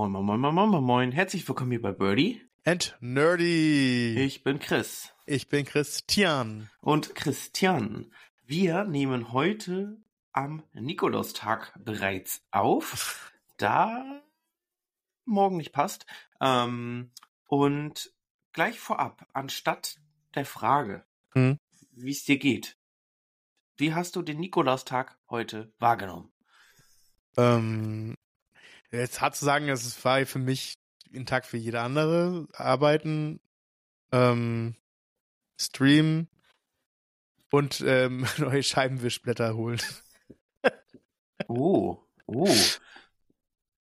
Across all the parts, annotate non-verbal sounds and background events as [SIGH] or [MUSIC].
Moin, moin, moin, moin, moin, moin. Herzlich willkommen hier bei Birdie. And Nerdy. Ich bin Chris. Ich bin Christian. Und Christian, wir nehmen heute am Nikolaustag bereits auf, da morgen nicht passt. Ähm, und gleich vorab, anstatt der Frage, Hm? wie es dir geht, wie hast du den Nikolaustag heute wahrgenommen? Ähm, jetzt hart zu sagen, es war für mich ein Tag für jede andere. Arbeiten, ähm, streamen und ähm, [LAUGHS] neue Scheibenwischblätter holen. Oh, oh.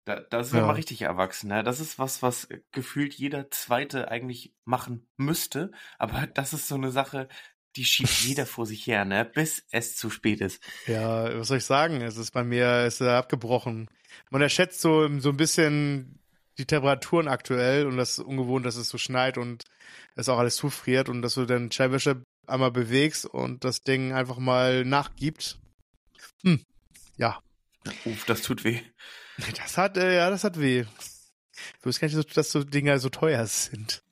Da, das ist ja. Mal richtig erwachsen. Ne? Das ist was, was gefühlt jeder Zweite eigentlich machen müsste. Aber das ist so eine Sache, die schiebt [LAUGHS] jeder vor sich her, ne? bis es zu spät ist. Ja, was soll ich sagen? Es ist bei mir es ist abgebrochen. Man erschätzt so, so ein bisschen die Temperaturen aktuell und das ist ungewohnt, dass es so schneit und es auch alles zufriert und dass du den Scheibenwischer einmal bewegst und das Ding einfach mal nachgibt. Hm. Ja, Uff, das tut weh. das hat, äh, ja, das hat weh. Ich wusste gar nicht, so- dass so Dinger so teuer sind.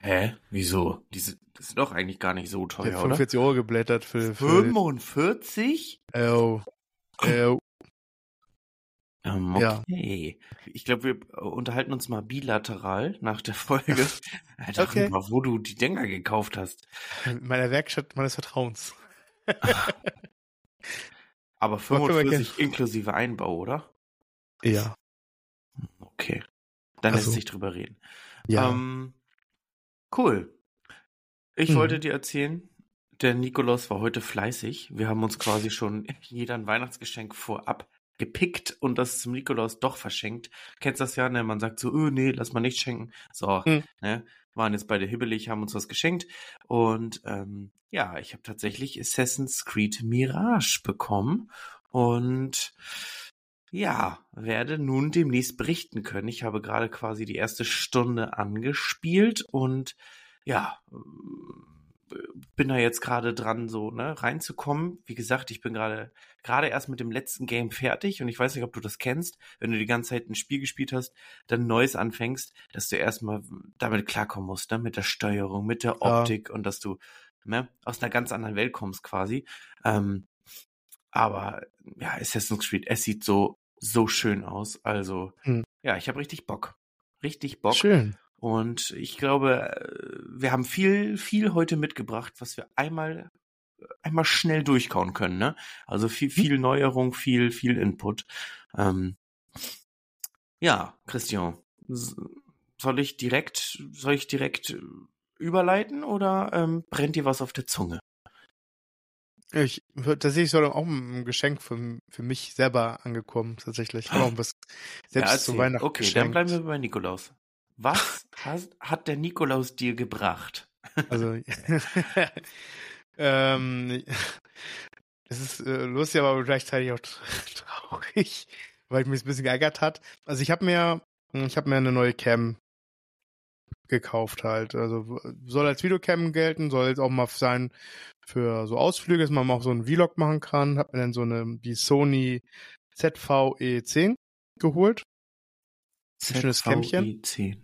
Hä? Wieso? Diese, das ist doch eigentlich gar nicht so teuer, hab oder? 45 Euro geblättert für, für 45? oh, oh, Ähm, Ja. okay. Ich glaube, wir unterhalten uns mal bilateral nach der Folge [LAUGHS] äh, darüber, wo du die Dinger gekauft hast. in meiner Werkstatt meines Vertrauens. [LAUGHS] Aber können wir 45 inklusive Einbau, oder? Ja. Okay. Dann Also, lässt sich drüber reden. Ja. Ähm, cool. Ich Mhm. wollte dir erzählen, der Nikolaus war heute fleißig. Wir haben uns quasi schon [LAUGHS] jeder ein Weihnachtsgeschenk vorab gepickt und das zum Nikolaus doch verschenkt. Kennst das ja, ne? Man sagt so, öh, nee, lass mal nicht schenken. So, Mhm. ne? Waren jetzt beide hibbelig, haben uns was geschenkt. Und ähm, ja, ich habe tatsächlich Assassin's Creed Mirage bekommen. Und ja, werde nun demnächst berichten können. Ich habe gerade quasi die erste Stunde angespielt und ja, äh, bin da jetzt gerade dran, so ne, reinzukommen. Wie gesagt, ich bin gerade gerade erst mit dem letzten Game fertig und ich weiß nicht, ob du das kennst, wenn du die ganze Zeit ein Spiel gespielt hast, dann neues anfängst, dass du erstmal damit klarkommen musst, ne, mit der Steuerung, mit der Ja. Optik und dass du ne, aus einer ganz anderen Welt kommst quasi. Ähm, aber ja, Assassin's Creed, es sieht so, so schön aus. Also, Hm. ja, ich habe richtig Bock. Richtig Bock. Schön. Und ich glaube, äh, wir haben viel, viel heute mitgebracht, was wir einmal, einmal schnell durchkauen können, ne? Also viel, viel Neuerung, viel, viel Input. Ähm, ja, Christian, soll ich direkt, soll ich direkt äh, überleiten oder ähm, brennt dir was auf der Zunge? Ich tatsächlich soll auch ein Geschenk für, für mich selber angekommen, tatsächlich. Ich habe auch was selbst Ja, zu. Weihnachten Okay, dann geschenkt. bleiben wir bei Nikolaus. Was [LAUGHS] has, hat der Nikolaus dir gebracht? Also, [LAUGHS] [LAUGHS] ähm, [LAUGHS] es ist äh, lustig, aber gleichzeitig auch [LAUGHS] traurig, weil mich ein bisschen geärgert hat. Also ich habe mir, ich habe mir eine neue Cam gekauft halt. Also soll als Videocam gelten, soll jetzt auch mal sein für so Ausflüge, dass man auch so einen Vlog machen kann. Hab mir dann so eine die Sony ZVE10 geholt. Schönes Kämmchen. ZVI10.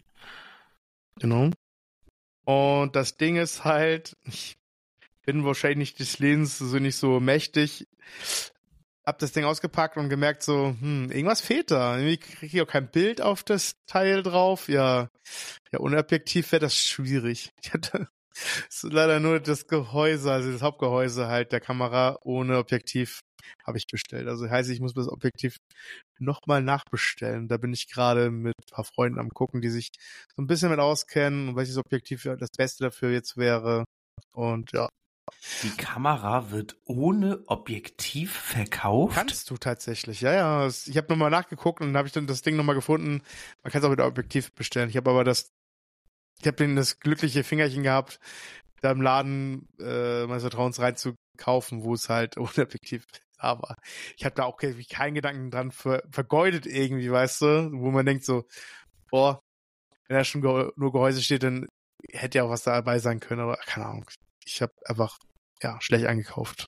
Genau. Und das Ding ist halt, [LAUGHS] ich bin wahrscheinlich des Lebens so nicht so mächtig. Hab das Ding ausgepackt und gemerkt so, hm, irgendwas fehlt da. Irgendwie kriege ich auch kein Bild auf das Teil drauf. Ja, ja, ohne Objektiv wäre das schwierig. [LAUGHS] Ich hatte so leider nur das Gehäuse, also das Hauptgehäuse halt der Kamera ohne Objektiv habe ich bestellt. Also heißt, ich muss das Objektiv nochmal nachbestellen. Da bin ich gerade mit ein paar Freunden am gucken, die sich so ein bisschen mit auskennen und welches Objektiv das Beste dafür jetzt wäre. Und ja, Die Kamera wird ohne Objektiv verkauft? kannst du tatsächlich. Ja, ja. Ich habe nochmal nachgeguckt und habe ich dann das Ding nochmal gefunden. Man kann es auch mit Objektiv bestellen. Ich habe aber das, ich habe das glückliche Fingerchen gehabt, da im Laden äh, meines Vertrauens reinzukaufen, wo es halt [LAUGHS] ohne Objektiv da war. Ich habe da auch irgendwie keinen Gedanken dran ver vergeudet irgendwie, weißt du, wo man denkt so, boah, wenn da schon nur Gehäuse steht, dann hätte ja auch was dabei sein können, aber keine Ahnung. Ich habe einfach ja schlecht eingekauft.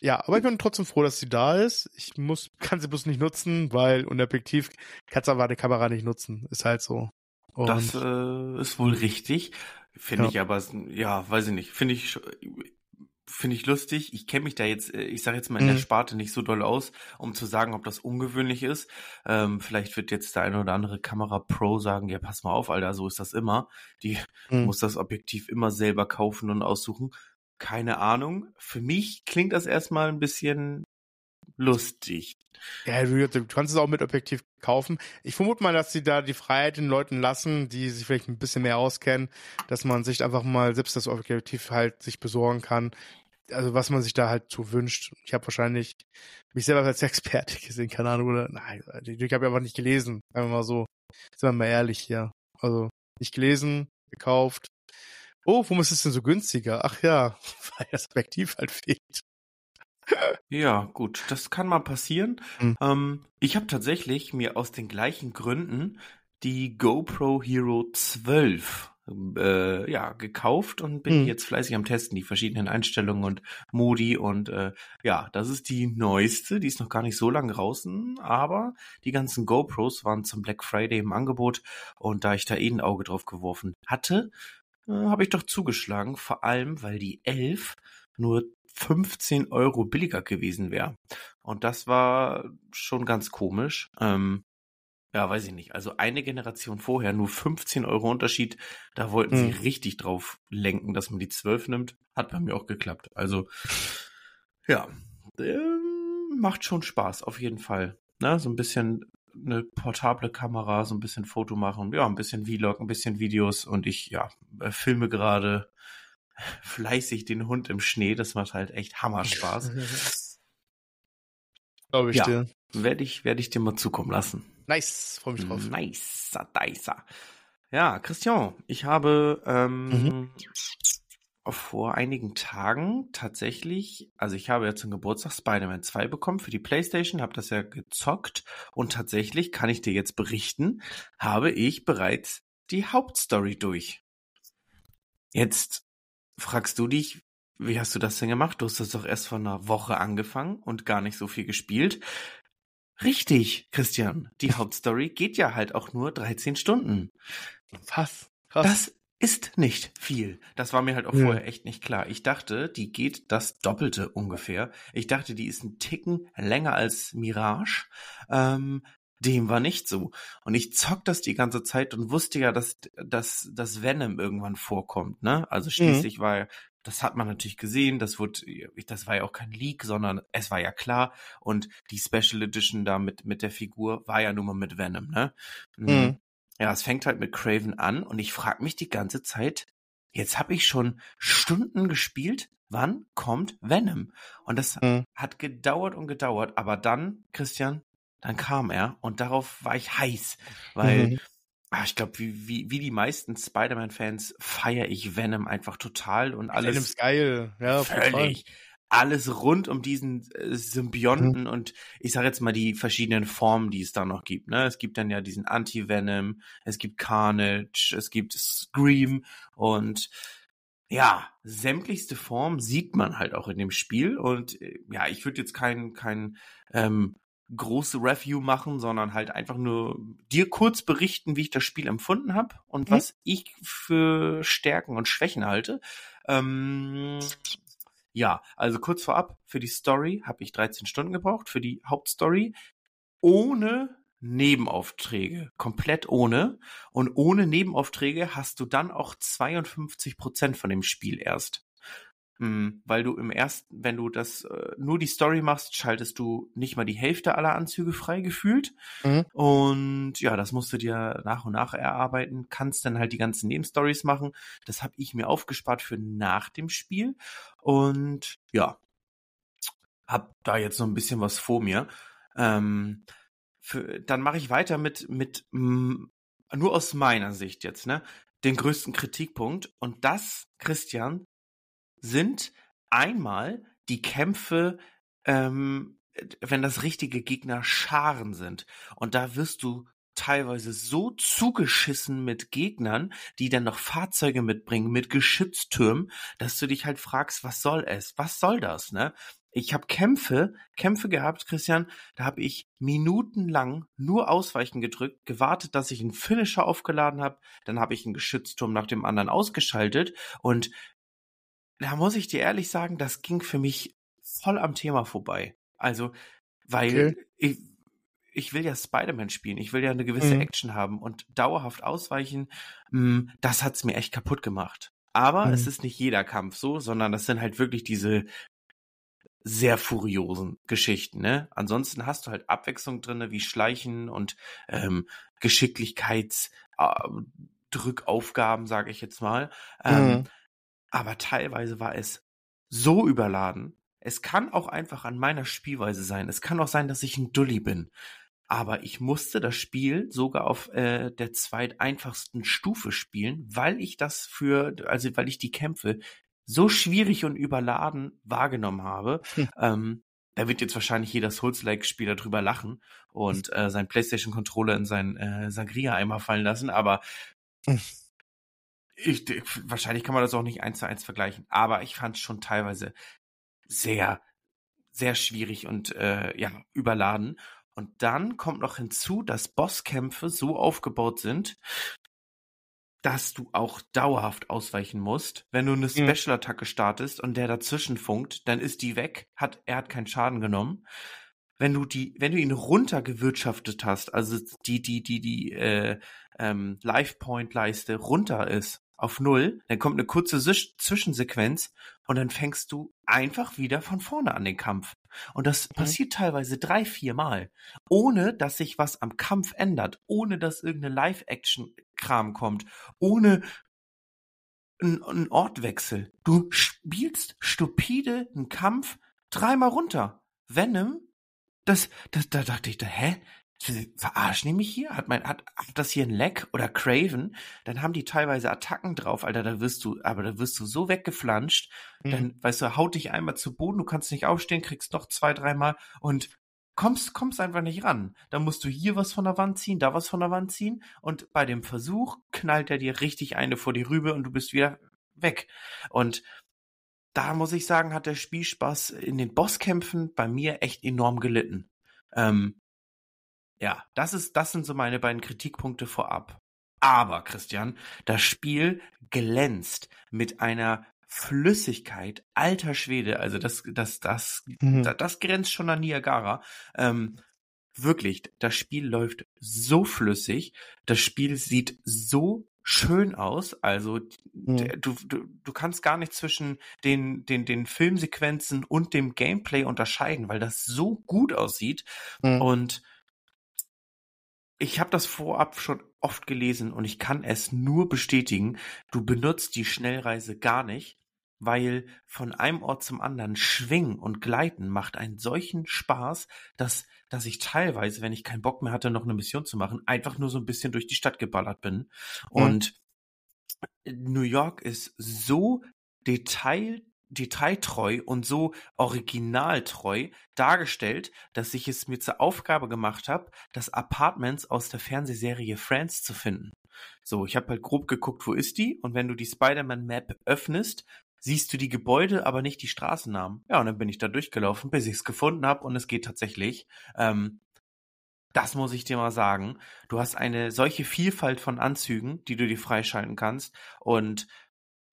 Ja, aber ich bin trotzdem froh, dass sie da ist. Ich muss, [LAUGHS] kann sie bloß nicht nutzen, weil ohne Objektiv kannst du aber die Kamera nicht nutzen. Ist halt so. Und das äh, ist wohl richtig. Finde ja. ich aber, ja, weiß ich nicht. Finde ich, finde ich lustig. Ich kenne mich da jetzt, äh, ich sage jetzt mal in mhm. der Sparte nicht so doll aus, um zu sagen, ob das ungewöhnlich ist. Ähm, vielleicht wird jetzt der eine oder andere Kamera-Pro sagen, ja, pass mal auf, Alter, so ist das immer. Die mhm. muss das Objektiv immer selber kaufen und aussuchen. Keine Ahnung. Für mich klingt das erstmal ein bisschen lustig. Ja, du, du, kannst es auch mit Objektiv kaufen. Ich vermute mal, dass sie da die Freiheit den Leuten lassen, die sich vielleicht ein bisschen mehr auskennen, dass man sich einfach mal selbst das Objektiv halt sich besorgen kann. Also was man sich da halt zu wünscht. Ich habe wahrscheinlich mich selber als Experte [LAUGHS] gesehen, keine Ahnung, oder nein, ich habe einfach nicht gelesen. Einfach mal so. Sind wir mal ehrlich hier. Also nicht gelesen, gekauft. Oh, warum ist es denn so günstiger? Ach ja, [LAUGHS] weil das Objektiv halt fehlt. Ja, gut, das kann mal passieren. Mhm. Ähm, ich habe tatsächlich mir aus den gleichen Gründen die GoPro Hero 12 äh, ja, gekauft und bin mhm. jetzt fleißig am Testen, die verschiedenen Einstellungen und Modi und äh, ja, das ist die neueste, die ist noch gar nicht so lange draußen, aber die ganzen GoPros waren zum Black Friday im Angebot und da ich da eh ein Auge drauf geworfen hatte, äh, habe ich doch zugeschlagen, vor allem, weil die 11 nur 15 Euro billiger gewesen wäre. Und das war schon ganz komisch. Ähm, ja, weiß ich nicht. Also eine Generation vorher, nur 15 Euro Unterschied. Da wollten hm. sie richtig drauf lenken, dass man die 12 nimmt. Hat bei mir auch geklappt. Also, ja, äh, macht schon Spaß, auf jeden Fall. Ne? So ein bisschen eine portable Kamera, so ein bisschen Foto machen, ja, ein bisschen Vlog, ein bisschen Videos und ich, ja, äh, filme gerade fleißig den Hund im Schnee. Das macht halt echt Hammerspaß. [LAUGHS] Glaube ich ja, dir. Werde ich, werde ich dir mal zukommen lassen. Nice, freue mich drauf. Nice, nice. Ja, Christian, ich habe ähm, mhm. vor einigen Tagen tatsächlich, also ich habe ja zum Geburtstag Spider-Man 2 bekommen für die Playstation, habe das ja gezockt und tatsächlich kann ich dir jetzt berichten, habe ich bereits die Hauptstory durch. Jetzt fragst du dich, wie hast du das denn gemacht? Du hast das doch erst vor einer Woche angefangen und gar nicht so viel gespielt. Richtig, Christian. Die Hauptstory geht ja halt auch nur 13 Stunden. Was? Krass. Das ist nicht viel. Das war mir halt auch ja. vorher echt nicht klar. Ich dachte, die geht das Doppelte ungefähr. Ich dachte, die ist ein Ticken länger als Mirage. Ähm, dem war nicht so. Und ich zock das die ganze Zeit und wusste ja, dass, dass, dass Venom irgendwann vorkommt, ne? Also mhm. schließlich mhm. war, das hat man natürlich gesehen, das wurde, das war ja auch kein Leak, sondern es war ja klar. Und die Special Edition da mit, mit der Figur war ja nun mal mit Venom, ne? Mhm. mhm. Ja, es fängt halt mit Craven an und ich frage mich die ganze Zeit, jetzt habe ich schon Stunden gespielt, wann kommt Venom? Und das mhm. hat gedauert und gedauert, aber dann, Christian, dann kam er und darauf war ich heiß, weil mhm. ach, ich glaube, wie, wie, wie die meisten Spider-Man-Fans feiere ich Venom einfach total und alles. Venom ist geil, ja, völlig. Total. Alles rund um diesen äh, Symbionten mhm. und ich sage jetzt mal die verschiedenen Formen, die es da noch gibt. Ne? Es gibt dann ja diesen Anti-Venom, es gibt Carnage, es gibt Scream und ja, sämtlichste Form sieht man halt auch in dem Spiel und äh, ja, ich würde jetzt kein kein ähm, große Review machen, sondern halt einfach nur dir kurz berichten, wie ich das Spiel empfunden habe und mhm. was ich für Stärken und Schwächen halte. Ähm, ja, also kurz vorab, für die Story habe ich 13 Stunden gebraucht, für die Hauptstory, ohne Nebenaufträge, komplett ohne. Und ohne Nebenaufträge hast du dann auch 52 Prozent von dem Spiel erst. Mhm, weil du im ersten, wenn du das äh, nur die Story machst, schaltest du nicht mal die Hälfte aller Anzüge frei gefühlt. Mhm. Und ja, das musst du dir nach und nach erarbeiten, kannst dann halt die ganzen Nebenstories machen. Das habe ich mir aufgespart für nach dem Spiel. Und ja, hab da jetzt noch ein bisschen was vor mir. Ähm, für, dann mache ich weiter mit, mit mh, nur aus meiner Sicht jetzt, ne? Den größten Kritikpunkt. Und das, Christian, sind einmal die Kämpfe, ähm, wenn das richtige Gegner Scharen sind. Und da wirst du teilweise so zugeschissen mit Gegnern, die dann noch Fahrzeuge mitbringen, mit Geschütztürmen, dass du dich halt fragst, was soll es? Was soll das, ne? Ich habe Kämpfe, Kämpfe gehabt, Christian, da habe ich minutenlang nur Ausweichen gedrückt, gewartet, dass ich einen Finisher aufgeladen habe, dann habe ich einen Geschützturm nach dem anderen ausgeschaltet und da muss ich dir ehrlich sagen, das ging für mich voll am Thema vorbei. Also, weil okay. ich, ich will ja Spider-Man spielen, ich will ja eine gewisse mhm. Action haben und dauerhaft ausweichen, hm, das hat's mir echt kaputt gemacht. Aber mhm. es ist nicht jeder Kampf so, sondern das sind halt wirklich diese sehr furiosen Geschichten, ne? Ansonsten hast du halt Abwechslung drinne, wie Schleichen und ähm, Geschicklichkeitsdrückaufgaben, äh, sage ich jetzt mal. Ähm, mhm. Aber teilweise war es so überladen. Es kann auch einfach an meiner Spielweise sein. Es kann auch sein, dass ich ein Dulli bin. Aber ich musste das Spiel sogar auf äh, der zweiteinfachsten Stufe spielen, weil ich das für, also weil ich die Kämpfe so schwierig und überladen wahrgenommen habe. Hm. Ähm, da wird jetzt wahrscheinlich jeder Souls-like-Spieler drüber lachen und äh, seinen PlayStation-Controller in seinen äh, Sangria-Eimer fallen lassen, aber hm. Ich, wahrscheinlich kann man das auch nicht eins zu eins vergleichen. Aber ich fand es schon teilweise sehr, sehr schwierig und äh, ja, überladen. Und dann kommt noch hinzu, dass Bosskämpfe so aufgebaut sind, dass du auch dauerhaft ausweichen musst. Wenn du eine mhm. Special-Attacke startest und der dazwischen funkt, dann ist die weg, hat, er hat keinen Schaden genommen. Wenn du die, wenn du ihn runtergewirtschaftet hast, also die, die, die, die äh, ähm, Life-Point-Leiste runter ist, auf Null, dann kommt eine kurze Zwischensequenz und dann fängst du einfach wieder von vorne an den Kampf. Und das mhm. passiert teilweise drei, vier Mal, ohne dass sich was am Kampf ändert, ohne dass irgendeine Live-Action-Kram kommt, ohne einen Ortwechsel. Du spielst stupide einen Kampf dreimal runter. Venom, das, das, da dachte ich, da, hä? Verarschen die mich hier? Hat mein, hat, hat das hier ein Leck oder Craven? Dann haben die teilweise Attacken drauf, Alter, da wirst du, aber da wirst du so weggeflanscht, mhm. dann, weißt du, haut dich einmal zu Boden, du kannst nicht aufstehen, kriegst noch zwei, dreimal und kommst, kommst einfach nicht ran. Dann musst du hier was von der Wand ziehen, da was von der Wand ziehen und bei dem Versuch knallt er dir richtig eine vor die Rübe und du bist wieder weg. Und da muss ich sagen, hat der Spielspaß in den Bosskämpfen bei mir echt enorm gelitten. Ähm, ja, das ist, das sind so meine beiden Kritikpunkte vorab. Aber, Christian, das Spiel glänzt mit einer Flüssigkeit, alter Schwede, also das, das, das, mhm. das, das, grenzt schon an Niagara. Ähm, wirklich, das Spiel läuft so flüssig, das Spiel sieht so schön aus. Also mhm. du, du, du kannst gar nicht zwischen den, den, den Filmsequenzen und dem Gameplay unterscheiden, weil das so gut aussieht. Mhm. Und ich habe das vorab schon oft gelesen und ich kann es nur bestätigen. Du benutzt die Schnellreise gar nicht, weil von einem Ort zum anderen schwingen und gleiten macht einen solchen Spaß, dass, dass ich teilweise, wenn ich keinen Bock mehr hatte, noch eine Mission zu machen, einfach nur so ein bisschen durch die Stadt geballert bin. Mhm. Und New York ist so detail detailtreu und so originaltreu dargestellt, dass ich es mir zur Aufgabe gemacht habe, das Apartments aus der Fernsehserie Friends zu finden. So, ich habe halt grob geguckt, wo ist die? Und wenn du die Spider-Man-Map öffnest, siehst du die Gebäude, aber nicht die Straßennamen. Ja, und dann bin ich da durchgelaufen, bis ich es gefunden habe und es geht tatsächlich. Ähm, das muss ich dir mal sagen. Du hast eine solche Vielfalt von Anzügen, die du dir freischalten kannst und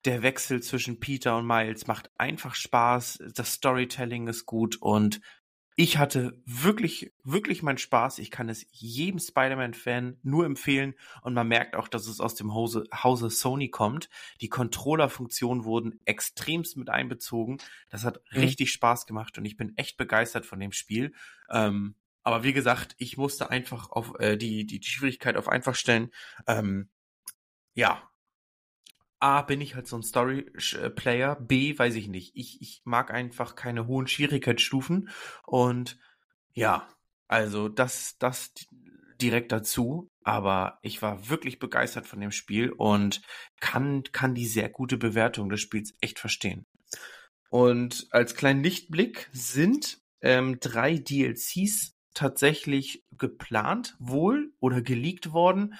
der Wechsel zwischen Peter und Miles macht einfach Spaß, das Storytelling ist gut und ich hatte wirklich, wirklich meinen Spaß. Ich kann es jedem Spider-Man-Fan nur empfehlen und man merkt auch, dass es aus dem Hause, Hause Sony kommt. Die Controller-Funktionen wurden extremst mit einbezogen. Das hat mhm. richtig Spaß gemacht und ich bin echt begeistert von dem Spiel. Ähm, aber wie gesagt, ich musste einfach auf äh, die, die, die Schwierigkeit auf einfach stellen. Ähm, ja, A, bin ich halt so ein Story-Player, B, weiß ich nicht. Ich, ich mag einfach keine hohen Schwierigkeitsstufen und ja, also das, das direkt dazu, aber ich war wirklich begeistert von dem Spiel und kann, kann die sehr gute Bewertung des Spiels echt verstehen. Und als kleinen Lichtblick sind ähm, drei DLCs tatsächlich geplant wohl oder geleakt worden.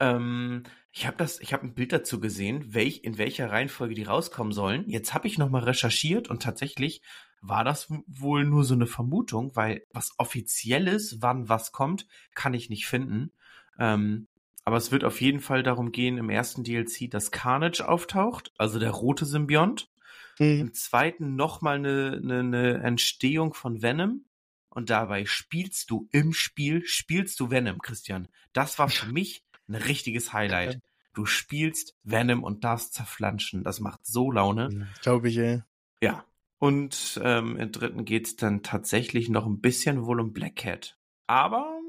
Ähm, ich habe das, ich habe ein Bild dazu gesehen, welch, in welcher Reihenfolge die rauskommen sollen. Jetzt habe ich nochmal recherchiert und tatsächlich war das wohl nur so eine Vermutung, weil was offizielles, wann was kommt, kann ich nicht finden. Ähm, aber es wird auf jeden Fall darum gehen, im ersten DLC, dass Carnage auftaucht, also der rote Symbiont. Mhm. Im zweiten nochmal eine, eine, eine Entstehung von Venom. Und dabei spielst du im Spiel, spielst du Venom, Christian. Das war für mich ein richtiges Highlight. Du spielst Venom und darfst zerflanschen. Das macht so Laune. Glaube ich, ey. Ja. Und ähm, im dritten geht's dann tatsächlich noch ein bisschen wohl um Black Cat. Aber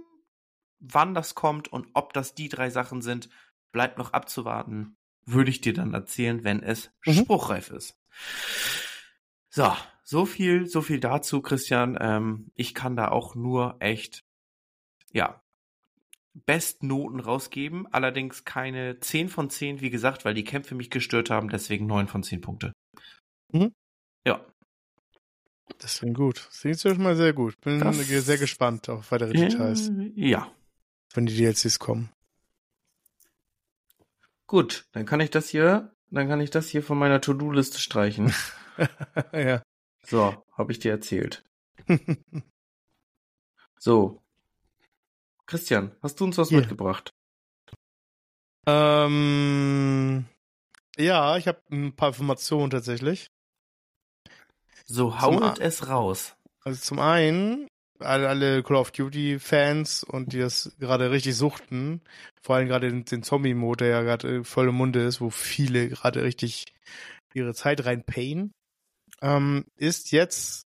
wann das kommt und ob das die drei Sachen sind, bleibt noch abzuwarten. Würde ich dir dann erzählen, wenn es mhm. spruchreif ist. So, so viel, so viel dazu, Christian. Ähm, ich kann da auch nur echt, ja, Bestnoten rausgeben. Allerdings keine 10 von 10, wie gesagt, weil die Kämpfe mich gestört haben. Deswegen 9 von 10 Punkte. Mhm. Ja. Das klingt gut. Das klingt schon mal sehr gut. Bin das, sehr gespannt auf weitere Details. Äh, ja. Wenn die DLCs kommen. Gut, dann kann ich das hier, dann kann ich das hier von meiner To-Do-Liste streichen. [LAUGHS] ja. So, habe ich dir erzählt. [LAUGHS] so. Christian, hast du uns was yeah. mitgebracht? Ähm, ja, ich habe ein paar Informationen tatsächlich. So haut es raus. Also zum einen, alle, alle Call of Duty Fans und die das gerade richtig suchten, vor allem gerade den, den Zombie-Mode, der ja gerade voll im Munde ist, wo viele gerade richtig ihre Zeit reinpayen, ähm, ist jetzt,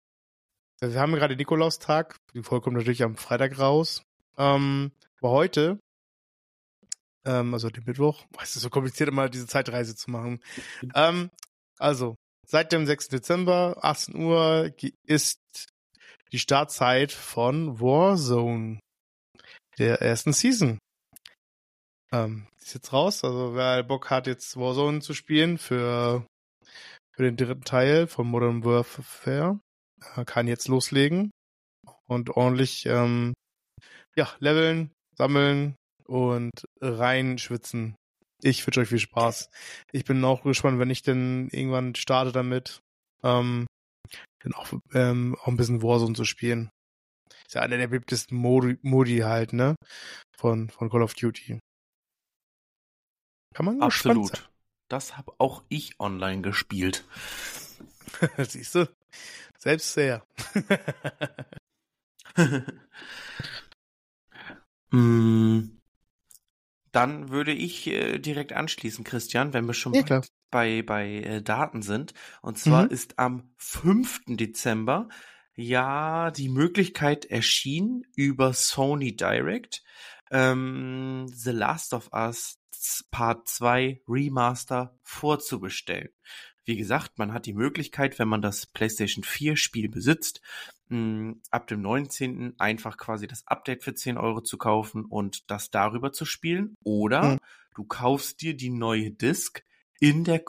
also wir haben gerade Nikolaustag, die Folge kommt natürlich am Freitag raus, ähm, aber heute, ähm, also den Mittwoch, es ist so kompliziert immer diese Zeitreise zu machen, ähm, also Seit dem 6. Dezember, 18 Uhr, ist die Startzeit von Warzone, der ersten Season. Ähm, ist jetzt raus, also wer Bock hat, jetzt Warzone zu spielen für, für den dritten Teil von Modern Warfare, äh, kann jetzt loslegen und ordentlich ähm, ja, leveln, sammeln und reinschwitzen ich wünsche euch viel Spaß. Ich bin auch gespannt, wenn ich denn irgendwann starte damit, ähm, dann auch, ähm, auch ein bisschen Warzone zu spielen. Ist ja einer der beliebtesten Modi, Modi halt, ne? Von, von Call of Duty. Kann man Absolut. Das habe auch ich online gespielt. [LAUGHS] Siehst du? Selbst sehr. [LAUGHS] mm, dann würde ich äh, direkt anschließen, Christian, wenn wir schon ja, bei, bei äh, Daten sind. Und zwar mhm. ist am 5. Dezember ja die Möglichkeit erschienen über Sony Direct ähm, The Last of Us Part 2 Remaster vorzubestellen. Wie gesagt, man hat die Möglichkeit, wenn man das PlayStation 4 Spiel besitzt, mh, ab dem 19. einfach quasi das Update für 10 Euro zu kaufen und das darüber zu spielen. Oder mhm. du kaufst dir die neue Disc in der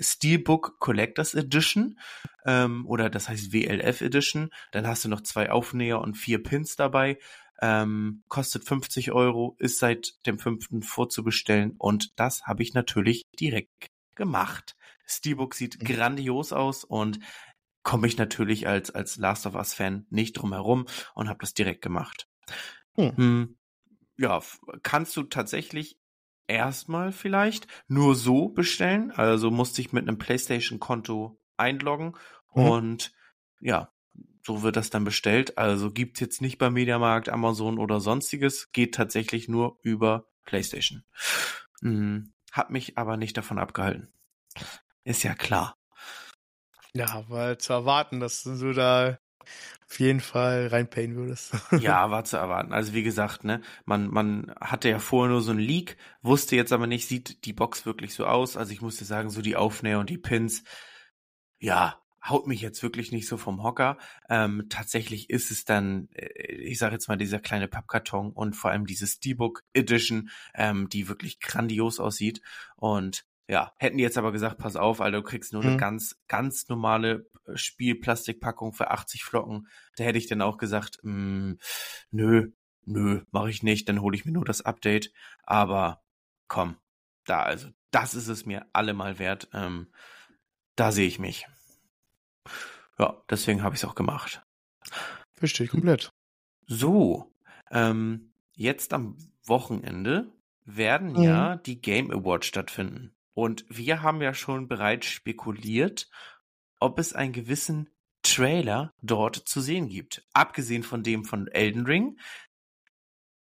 Steelbook Collectors Edition ähm, oder das heißt WLF Edition. Dann hast du noch zwei Aufnäher und vier Pins dabei. Ähm, kostet 50 Euro, ist seit dem 5. vorzubestellen und das habe ich natürlich direkt gemacht. Steelbook sieht grandios aus und komme ich natürlich als, als Last of Us Fan nicht drum herum und habe das direkt gemacht. Hm. Hm, ja, kannst du tatsächlich erstmal vielleicht nur so bestellen. Also musste ich mit einem PlayStation-Konto einloggen mhm. und ja, so wird das dann bestellt. Also gibt's jetzt nicht bei Mediamarkt, Amazon oder sonstiges, geht tatsächlich nur über PlayStation. Hm, hat mich aber nicht davon abgehalten. Ist ja klar. Ja, weil zu erwarten, dass du da auf jeden Fall reinpayen würdest. ja, [LAUGHS] war zu erwarten. Also wie gesagt, ne, man, man hatte ja vorher nur so ein Leak, wusste jetzt aber nicht, sieht die Box wirklich so aus. Also ich musste sagen, so die Aufnäher und die Pins, ja, haut mich jetzt wirklich nicht so vom Hocker. Ähm, tatsächlich ist es dann, äh, ich sage jetzt mal, dieser kleine Pappkarton und vor allem diese Steelbook Edition, ähm, die wirklich grandios aussieht. Und ja, hätten die jetzt aber gesagt, pass auf, Alter, du kriegst nur mhm. eine ganz, ganz normale äh, Spielplastikpackung für 80 Flocken. Da hätte ich dann auch gesagt, mh, mm, nö, nö, mache ich nicht, dann hole ich mir nur das Update. Aber komm, da, also, das ist es mir allemal wert. Ähm, da sehe ich mich. ja, deswegen habe ich es auch gemacht. Verstehe ich komplett. So, ähm, jetzt am Wochenende werden Mhm. ja die Game Awards stattfinden. Und wir haben ja schon bereits spekuliert, ob es einen gewissen Trailer dort zu sehen gibt. Abgesehen von dem von Elden Ring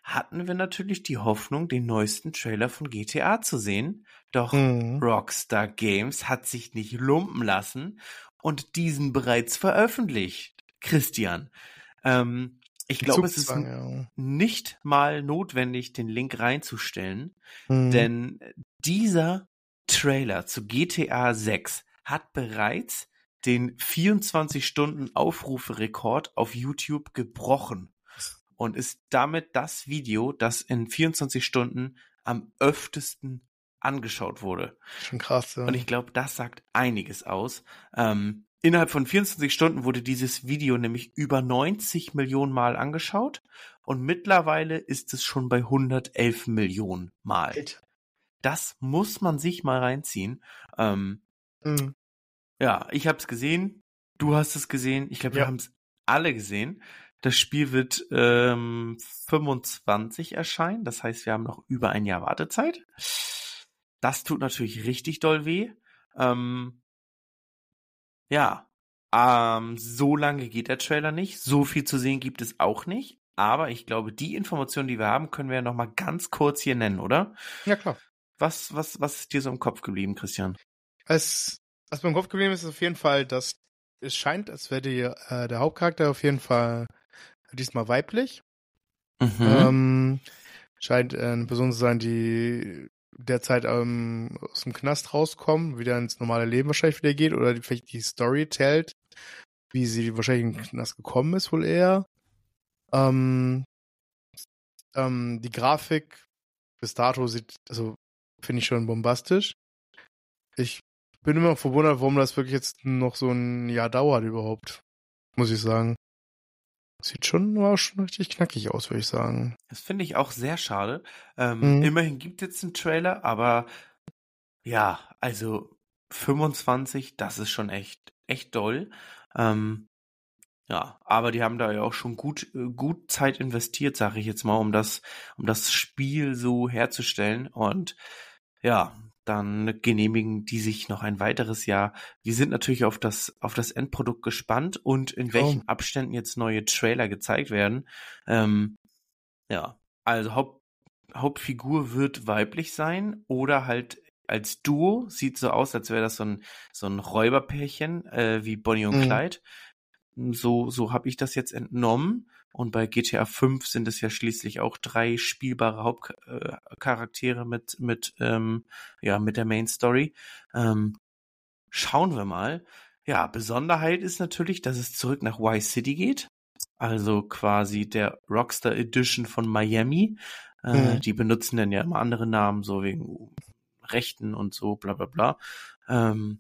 hatten wir natürlich die Hoffnung, den neuesten Trailer von GTA zu sehen. Doch Mhm. Rockstar Games hat sich nicht lumpen lassen und diesen bereits veröffentlicht. Christian, ähm, ich glaube, es ist Zugzwang, nicht mal notwendig, den Link reinzustellen, ja. Mhm. denn dieser Trailer zu GTA 6 hat bereits den 24 Stunden Aufrufe-Rekord auf YouTube gebrochen und ist damit das Video, das in 24 Stunden am öftesten angeschaut wurde. Schon krass, ja. Und ich glaube, das sagt einiges aus. Ähm, innerhalb von 24 Stunden wurde dieses Video nämlich über 90 Millionen Mal angeschaut und mittlerweile ist es schon bei 111 Millionen Mal. Alter. Das muss man sich mal reinziehen. Ähm, Mhm. ja, ich habe es gesehen, du hast es gesehen, ich glaube, wir Ja. haben es alle gesehen. Das Spiel wird ähm, 25 erscheinen, das heißt, wir haben noch über ein Jahr Wartezeit. Das tut natürlich richtig doll weh. Ähm, ja, ähm, so lange geht der Trailer nicht. So viel zu sehen gibt es auch nicht. Aber ich glaube, die Informationen, die wir haben, können wir ja noch mal ganz kurz hier nennen, oder? Ja, klar. Was, was, was ist dir so im Kopf geblieben, Christian? Es, was mir im Kopf geblieben ist, ist auf jeden Fall, dass es scheint, als wäre die, äh, der Hauptcharakter auf jeden Fall diesmal weiblich. Mhm. Ähm, scheint äh, eine Person zu sein, die derzeit ähm, aus dem Knast rauskommt, wieder ins normale Leben wahrscheinlich wieder geht oder die, vielleicht die Story tellt, wie sie wahrscheinlich in den Knast gekommen ist, wohl eher. Ähm, ähm, die Grafik bis dato sieht, also finde ich schon bombastisch. Ich bin immer verwundert, warum das wirklich jetzt noch so ein Jahr dauert überhaupt, muss ich sagen. Sieht schon, war schon richtig knackig aus, würde ich sagen. Das finde ich auch sehr schade. Ähm, Mhm. Immerhin gibt es jetzt einen Trailer, aber ja, also 25, das ist schon echt, echt doll. Ähm, ja, aber die haben da ja auch schon gut, äh, gut Zeit investiert, sage ich jetzt mal, um das, um das Spiel so herzustellen. Und ja, dann genehmigen die sich noch ein weiteres Jahr. Wir sind natürlich auf das, auf das Endprodukt gespannt und in welchen Abständen jetzt neue Trailer gezeigt werden. Ähm, ja, also Haupt, Hauptfigur wird weiblich sein oder halt als Duo. Sieht so aus, als wäre das so ein, so ein Räuberpärchen, äh, wie Bonnie und Mhm. Clyde. So, so habe ich das jetzt entnommen. Und bei GTA 5 sind es ja schließlich auch drei spielbare Hauptcharaktere mit, mit, ähm, ja, mit der Main Story. Ähm, schauen wir mal. Ja, Besonderheit ist natürlich, dass es zurück nach Vice City geht. Also quasi der Rockstar Edition von Miami. Äh, Mhm. Die benutzen dann ja immer andere Namen, so wegen Rechten und so, bla bla bla. Ähm,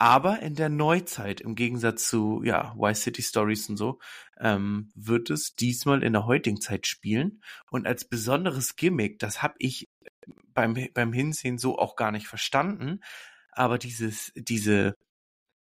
aber in der Neuzeit, im Gegensatz zu ja, Vice City Stories und so, ähm, wird es diesmal in der heutigen Zeit spielen. Und als besonderes Gimmick, das habe ich beim, beim Hinsehen so auch gar nicht verstanden, aber dieses, diese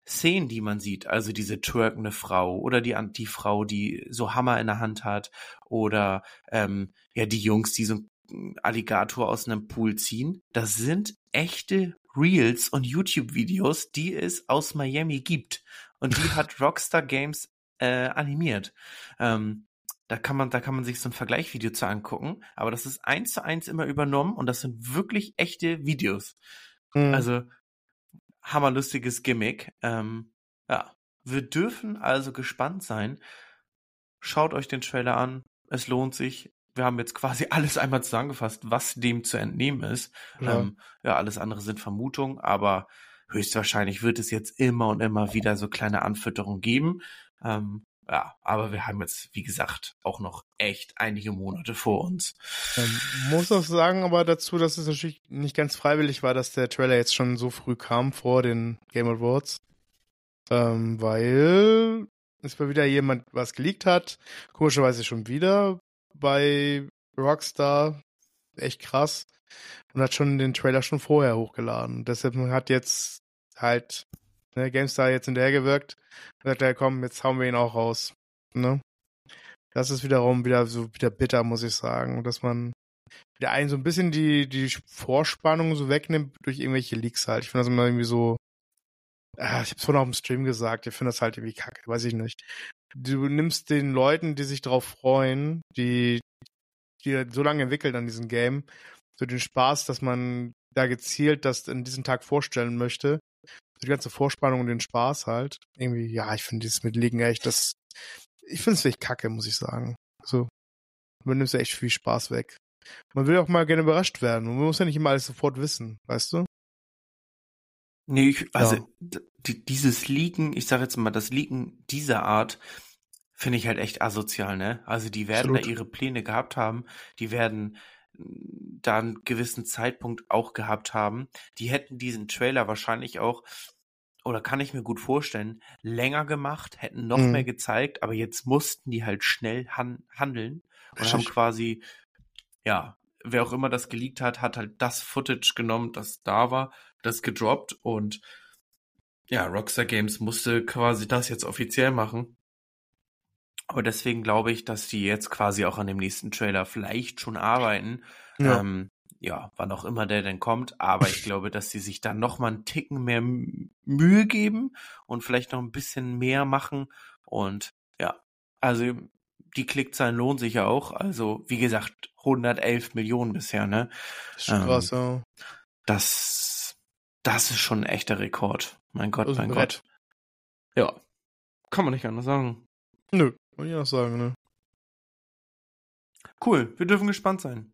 Szenen, die man sieht, also diese twerkende Frau oder die, die Frau, die so Hammer in der Hand hat oder ähm, ja die Jungs, die so einen Alligator aus einem Pool ziehen, das sind echte Reels und YouTube-Videos, die es aus Miami gibt. Und die [LAUGHS] hat Rockstar Games äh, animiert. Ähm, da kann man, da kann man sich so ein Vergleichsvideo zu angucken, aber das ist eins zu eins immer übernommen und das sind wirklich echte Videos. Mhm. Also hammerlustiges Gimmick. Ähm, ja, wir dürfen also gespannt sein. Schaut euch den Trailer an. Es lohnt sich. Wir haben jetzt quasi [LAUGHS] alles einmal zusammengefasst, was dem zu entnehmen ist. Ja. Ähm, ja, alles andere sind Vermutungen, aber höchstwahrscheinlich wird es jetzt immer und immer wieder so kleine Anfütterungen geben. Ähm, ja, aber wir haben jetzt, wie gesagt, auch noch echt einige Monate vor uns. Ähm, muss auch sagen, aber dazu, dass es natürlich nicht ganz freiwillig war, dass der Trailer jetzt schon so früh kam vor den Game Awards. Ähm, weil es mal wieder jemand was geleakt hat. Komischerweise schon wieder bei Rockstar. Echt krass. Und hat schon den Trailer schon vorher hochgeladen. Deshalb hat jetzt halt Ne, GameStar jetzt hinterhergewirkt. Sagt er, komm, jetzt hauen wir ihn auch raus. Ne? Das ist wiederum wieder so wieder bitter, muss ich sagen. Dass man wieder einen so ein bisschen die, die Vorspannung so wegnimmt durch irgendwelche Leaks halt. Ich finde das immer irgendwie so. Ah, ich hab's vorhin auf dem Stream gesagt, ich finde das halt irgendwie kacke, weiß ich nicht. Du nimmst den Leuten, die sich darauf freuen, die, die so lange entwickelt an diesem Game, so den Spaß, dass man da gezielt das in diesem Tag vorstellen möchte. Die ganze Vorspannung und den Spaß halt. Irgendwie, ja, ich finde dieses mit Ligen echt, das, ich finde es echt kacke, muss ich sagen. So, man nimmt ja echt viel Spaß weg. Man will auch mal gerne überrascht werden und man muss ja nicht immer alles sofort wissen, weißt du? Nee, ich, also ja. dieses Leaken, ich sage jetzt mal, das Leaken dieser Art finde ich halt echt asozial, ne? Also die werden Absolut. da ihre Pläne gehabt haben, die werden da einen gewissen Zeitpunkt auch gehabt haben. Die hätten diesen Trailer wahrscheinlich auch, oder kann ich mir gut vorstellen, länger gemacht, hätten noch mhm. mehr gezeigt, aber jetzt mussten die halt schnell han handeln und Richtig. haben quasi ja, wer auch immer das geleakt hat, hat halt das Footage genommen, das da war, das gedroppt und ja, Rockstar Games musste quasi das jetzt offiziell machen. Aber deswegen glaube ich, dass die jetzt quasi auch an dem nächsten Trailer vielleicht schon arbeiten. Ja. Ähm, ja, wann auch immer der denn kommt. Aber ich [LAUGHS] glaube, dass sie sich dann noch mal einen Ticken mehr Mühe geben und vielleicht noch ein bisschen mehr machen. Und ja, also die Klickzahlen lohnen sich ja auch. Also, wie gesagt, 111 Millionen bisher, ne? Das ist schon ähm, krass, ja. Das, das ist schon ein echter Rekord. Mein Gott, mein Gott. Ja. Kann man nicht anders sagen. Nö, kann ich auch sagen, ne? Cool, wir dürfen gespannt sein.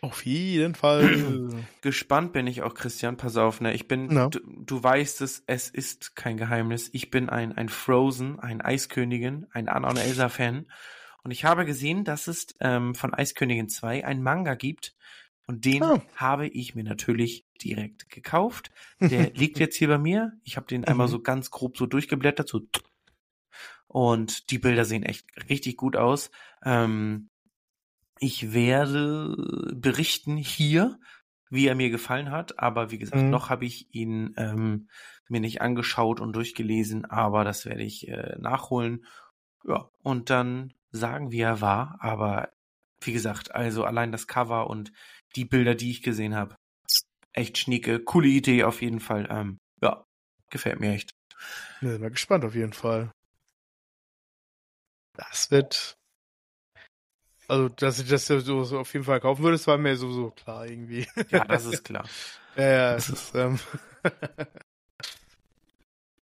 Auf jeden Fall. [CLEARS THROAT] Gespannt bin ich auch, Christian. Pass auf, ne? Ich bin, du, du, weißt es, es ist kein Geheimnis. Ich bin ein, ein Frozen, ein Eiskönigin, ein Anna und Elsa-Fan. Und ich habe gesehen, dass es ähm, von Eiskönigin 2 ein Manga gibt. Und den oh. habe ich mir natürlich direkt gekauft. Der [LAUGHS] liegt jetzt hier bei mir. Ich habe den einmal mhm. so ganz grob so durchgeblättert, so. Und die Bilder sehen echt richtig gut aus. Ähm, ich werde berichten hier, wie er mir gefallen hat, aber wie gesagt, mhm. noch habe ich ihn ähm, mir nicht angeschaut und durchgelesen, aber das werde ich äh, nachholen. Ja, und dann sagen, wie er war, aber wie gesagt, also allein das Cover und die Bilder, die ich gesehen habe, echt schnieke, coole Idee auf jeden Fall. Ähm, ja, gefällt mir echt. Ja, bin mal gespannt auf jeden Fall. Das wird also, dass ich das so, so auf jeden Fall kaufen würde, das war mir sowieso klar irgendwie. Ja, das ist klar. [LAUGHS] ja, ja, es ist, ähm [LAUGHS]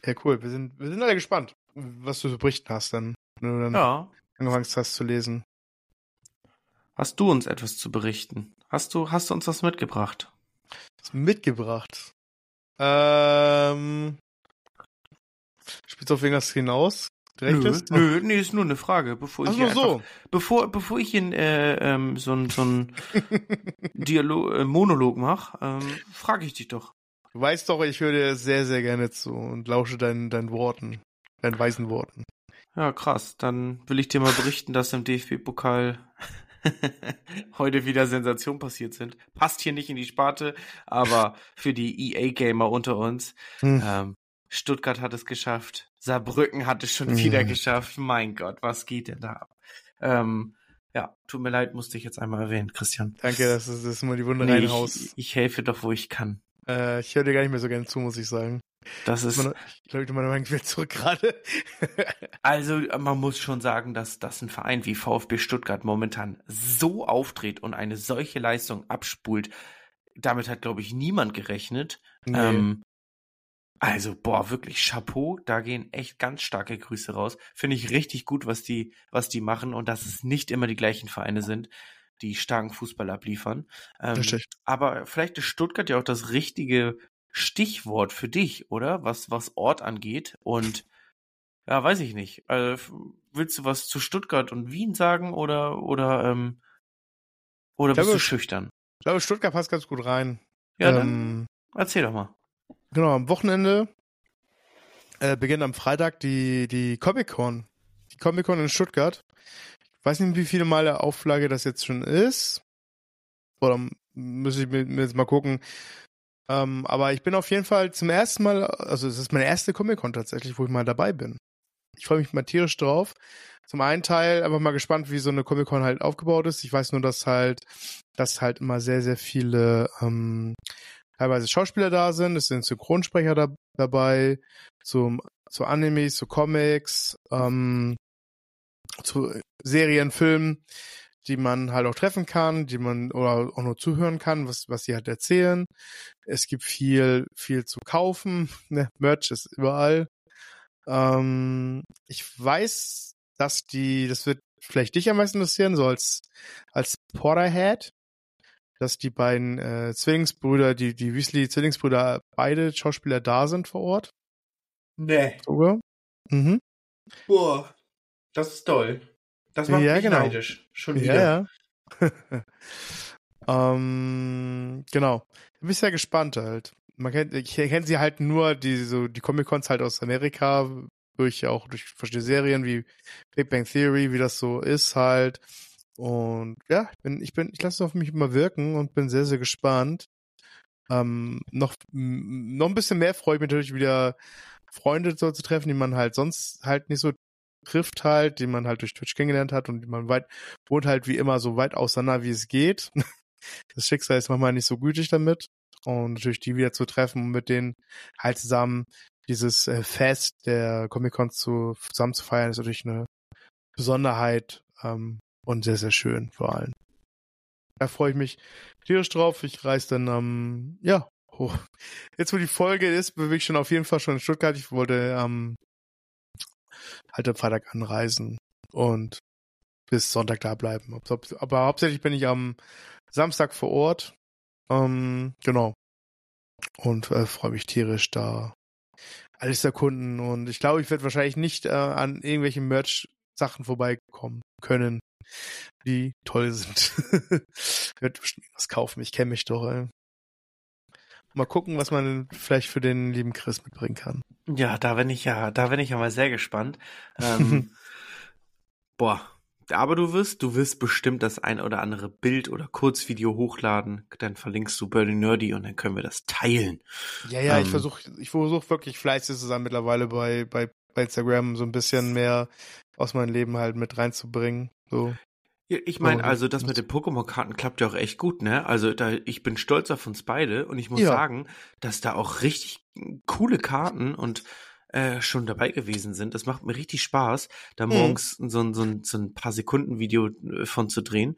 ja, cool. Wir sind, wir sind alle gespannt, was du zu berichten hast, dann, wenn du dann ja. angefangen hast zu lesen. Hast du uns etwas zu berichten? Hast du, hast du uns was mitgebracht? Was mitgebracht? Ähm, spielst du auf irgendwas hinaus? Direkt nö, ist? Nö, nee, ist nur eine Frage. Bevor ich Ach, so. Einfach, bevor, bevor ich hier äh, ähm, so ein so ein [LAUGHS] Dialog, äh, Monolog mache, ähm, frage ich dich doch. Du weißt doch, ich höre dir sehr, sehr gerne zu und lausche deinen, deinen Worten, deinen weisen Worten. Ja, krass. Dann will ich dir mal berichten, dass im DFB-Pokal [LAUGHS] heute wieder Sensationen passiert sind. Passt hier nicht in die Sparte, aber für die EA-Gamer unter uns. Hm. Ähm, Stuttgart hat es geschafft. Saarbrücken hat es schon mhm. wieder geschafft. Mein Gott, was geht denn da ab? Ähm, ja, tut mir leid, musste ich jetzt einmal erwähnen, Christian. Danke, dass du das mal die Wunde nee, reinhaust. Ich, ich helfe doch, wo ich kann. Äh, ich höre dir gar nicht mehr so gerne zu, muss ich sagen. Das ist. Ich glaube, ich meine Meinung wieder zurück gerade. [LAUGHS] also, man muss schon sagen, dass, dass ein Verein wie VfB Stuttgart momentan so auftritt und eine solche Leistung abspult. Damit hat, glaube ich, niemand gerechnet. Nee. Ähm, also, boah, wirklich Chapeau, da gehen echt ganz starke Grüße raus. Finde ich richtig gut, was die, was die machen und dass es nicht immer die gleichen Vereine sind, die starken Fußball abliefern. Ähm, aber vielleicht ist Stuttgart ja auch das richtige Stichwort für dich, oder? Was, was Ort angeht. Und ja, weiß ich nicht. Also, willst du was zu Stuttgart und Wien sagen oder, oder, ähm, oder bist glaube, du schüchtern? Ich glaube, Stuttgart passt ganz gut rein. Ja, dann ähm, erzähl doch mal. Genau, am Wochenende äh, beginnt am Freitag die, die Comic-Con. Die Comic-Con in Stuttgart. Ich weiß nicht, wie viele Mal der Auflage das jetzt schon ist. Oder muss ich mir, mir jetzt mal gucken. Ähm, aber ich bin auf jeden Fall zum ersten Mal, also es ist meine erste Comic-Con tatsächlich, wo ich mal dabei bin. Ich freue mich mal tierisch drauf. Zum einen Teil einfach mal gespannt, wie so eine Comic-Con halt aufgebaut ist. Ich weiß nur, dass halt, dass halt immer sehr, sehr viele ähm, teilweise Schauspieler da sind, es sind Synchronsprecher da, dabei, zum, zu Animes, zu Comics, ähm, zu Serien, Filmen, die man halt auch treffen kann, die man oder auch nur zuhören kann, was, was sie halt erzählen. Es gibt viel, viel zu kaufen. [LAUGHS] Ne? Merch ist überall. Ähm, ich weiß, dass die, das wird vielleicht dich am meisten interessieren, so als, als Porterhead, dass die beiden äh, Zwillingsbrüder, die, die Weasley-Zwillingsbrüder, beide Schauspieler da sind vor Ort. Nee. Sogar. Mhm. Boah, das ist toll. Das macht Ja, mich genau. neidisch. Schon wieder. Ja, ja. [LAUGHS] ähm, genau. Bin ich sehr gespannt halt. Man kennt, ich kenne sie halt nur, die, so, die Comic-Cons halt aus Amerika, durch auch durch verschiedene Serien wie Big Bang Theory, wie das so ist halt. Und ja, ich bin, ich bin, ich lasse es auf mich immer wirken und bin sehr, sehr gespannt. Ähm, noch, noch ein bisschen mehr freue ich mich natürlich wieder, Freunde so zu treffen, die man halt sonst halt nicht so trifft halt, die man halt durch Twitch kennengelernt hat und die man weit, wohnt halt wie immer so weit auseinander, wie es geht. [LAUGHS] Das Schicksal ist manchmal nicht so gütig damit. Und natürlich die wieder zu treffen und mit denen halt zusammen dieses äh, Fest der Comic-Cons zu, zusammen zu feiern, ist natürlich eine Besonderheit ähm, und sehr, sehr schön vor allem. Da freue ich mich tierisch drauf. Ich reise dann, ähm, ja, hoch. Jetzt, wo die Folge ist, bewege ich schon auf jeden Fall schon in Stuttgart. Ich wollte ähm, halt am Freitag anreisen und bis Sonntag da bleiben. Aber hauptsächlich bin ich am Samstag vor Ort. Ähm, genau. Und äh, freue mich tierisch da alles erkunden. Und ich glaube, ich werde wahrscheinlich nicht äh, an irgendwelchen Merch-Sachen vorbeikommen können, die toll sind. [LAUGHS] ich werde bestimmt was kaufen. Ich kenne mich doch. Ey. Mal gucken, was man vielleicht für den lieben Chris mitbringen kann. Ja, da bin ich ja, da bin ich ja mal sehr gespannt. Ähm, [LAUGHS] boah. Aber du wirst, du wirst bestimmt das ein oder andere Bild oder Kurzvideo hochladen. Dann verlinkst du Birdie Nerdy und dann können wir das teilen. Ja, ja, ich Ähm, versuche ich versuch wirklich fleißig zu sein mittlerweile bei, bei, bei Instagram, so ein bisschen mehr aus meinem Leben halt mit reinzubringen. So. Ich meine, also das das- mit den Pokémon-Karten klappt ja auch echt gut, ne? Also da, ich bin stolz auf uns beide und ich muss Ja. sagen, dass da auch richtig coole Karten und äh, schon dabei gewesen sind. Das macht mir richtig Spaß, da Mhm. morgens so, ein- so, ein- so ein paar Sekunden Video äh, von zu drehen.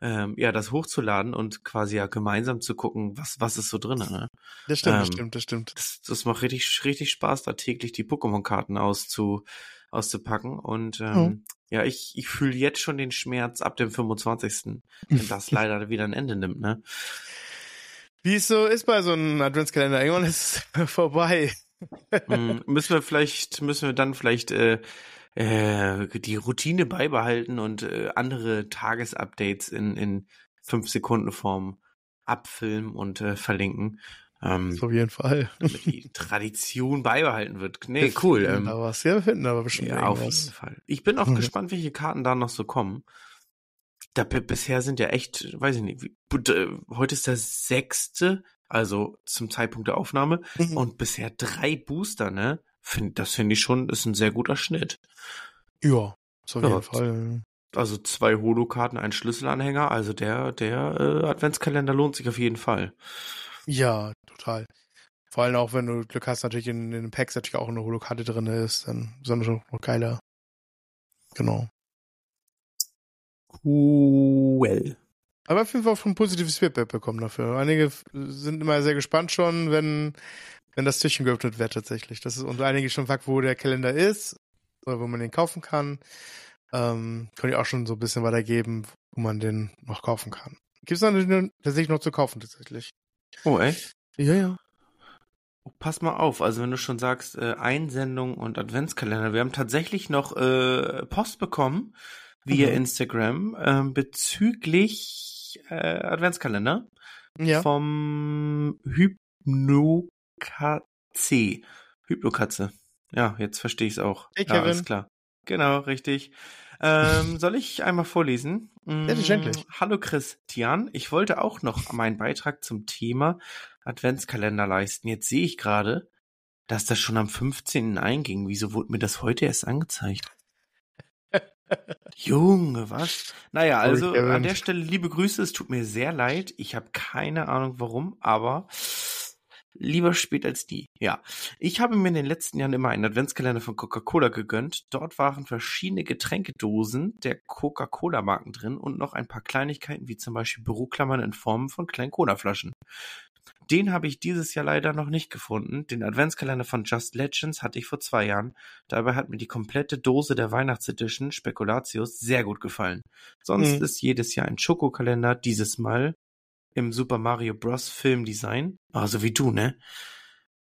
Ähm, ja, das hochzuladen und quasi ja gemeinsam zu gucken, was, was ist so drin, ne? Das stimmt, das Ähm, stimmt, das stimmt. Das, das macht richtig, richtig Spaß, da täglich die Pokémon-Karten auszu, auszupacken. Und ähm, ja, ich, ich fühle jetzt schon den Schmerz ab dem 25. wenn das [LAUGHS] leider wieder ein Ende nimmt, ne? Wie es so ist bei so einem Adventskalender, irgendwann ist es [LAUGHS] vorbei. Mm, müssen wir vielleicht, müssen wir dann vielleicht äh, äh, die Routine beibehalten und äh, andere Tagesupdates in, in 5 Sekunden Form abfilmen und äh, verlinken. Ähm, Auf jeden Fall. damit die Tradition beibehalten wird. Nee, Wir cool. Ähm, Da was. Ja, wir finden aber bestimmt Ja, auf jeden. Fall. Ich bin auch Mhm. gespannt, welche Karten da noch so kommen. Da, bisher sind ja echt, weiß ich nicht, wie, heute ist der sechste, also zum Zeitpunkt der Aufnahme, Mhm. und bisher drei Booster, ne? Find, das finde ich schon, ist ein sehr guter Schnitt. Ja, auf Ja. jeden Fall. Also zwei Holokarten, ein Schlüsselanhänger, also der, der äh, Adventskalender lohnt sich auf jeden Fall. Ja, total. Vor allem auch, wenn du Glück hast, natürlich in, in den Packs natürlich auch eine Holokarte drin ist, dann besonders noch noch geiler. Genau. Cool. Aber auf jeden Fall schon positives Feedback bekommen dafür. Einige sind immer sehr gespannt schon, wenn, wenn das Türchen geöffnet wird tatsächlich. Das ist, und einige schon fragt, wo der Kalender ist, oder wo man den kaufen kann. Ähm, kann ich auch schon so ein bisschen weitergeben, wo man den noch kaufen kann. Gibt es tatsächlich noch zu kaufen tatsächlich. Oh, echt? Ja, ja. Oh, Pass mal auf, also wenn du schon sagst, äh, Einsendung und Adventskalender, wir haben tatsächlich noch äh, Post bekommen via Mhm. Instagram ähm, bezüglich äh, Adventskalender Ja. vom Hypnokatze. Hypnokatze. Ja, jetzt verstehe ich es auch. Hey, ja, alles Kevin. klar. Genau, richtig. Ähm, soll ich einmal vorlesen? Selbstverständlich. Mm, Hallo Christian, ich wollte auch noch meinen Beitrag zum Thema Adventskalender leisten. Jetzt sehe ich gerade, dass das schon am 15. einging. Wieso wurde mir das heute erst angezeigt? Junge, was? Naja, also an der Stelle liebe Grüße, es tut mir sehr leid. Ich habe keine Ahnung warum, aber lieber spät als nie. Ja, ich habe mir in den letzten Jahren immer einen Adventskalender von Coca-Cola gegönnt. Dort waren verschiedene Getränkedosen der Coca-Cola-Marken drin und noch ein paar Kleinigkeiten wie zum Beispiel Büroklammern in Form von kleinen Cola-Flaschen. Den habe ich dieses Jahr leider noch nicht gefunden. Den Adventskalender von Just Legends hatte ich vor zwei Jahren. Dabei hat mir die komplette Dose der Weihnachtsedition Spekulatius sehr gut gefallen. Sonst Mhm. ist jedes Jahr ein Schokokalender, dieses Mal im Super Mario Bros. Filmdesign. Also wie du, ne?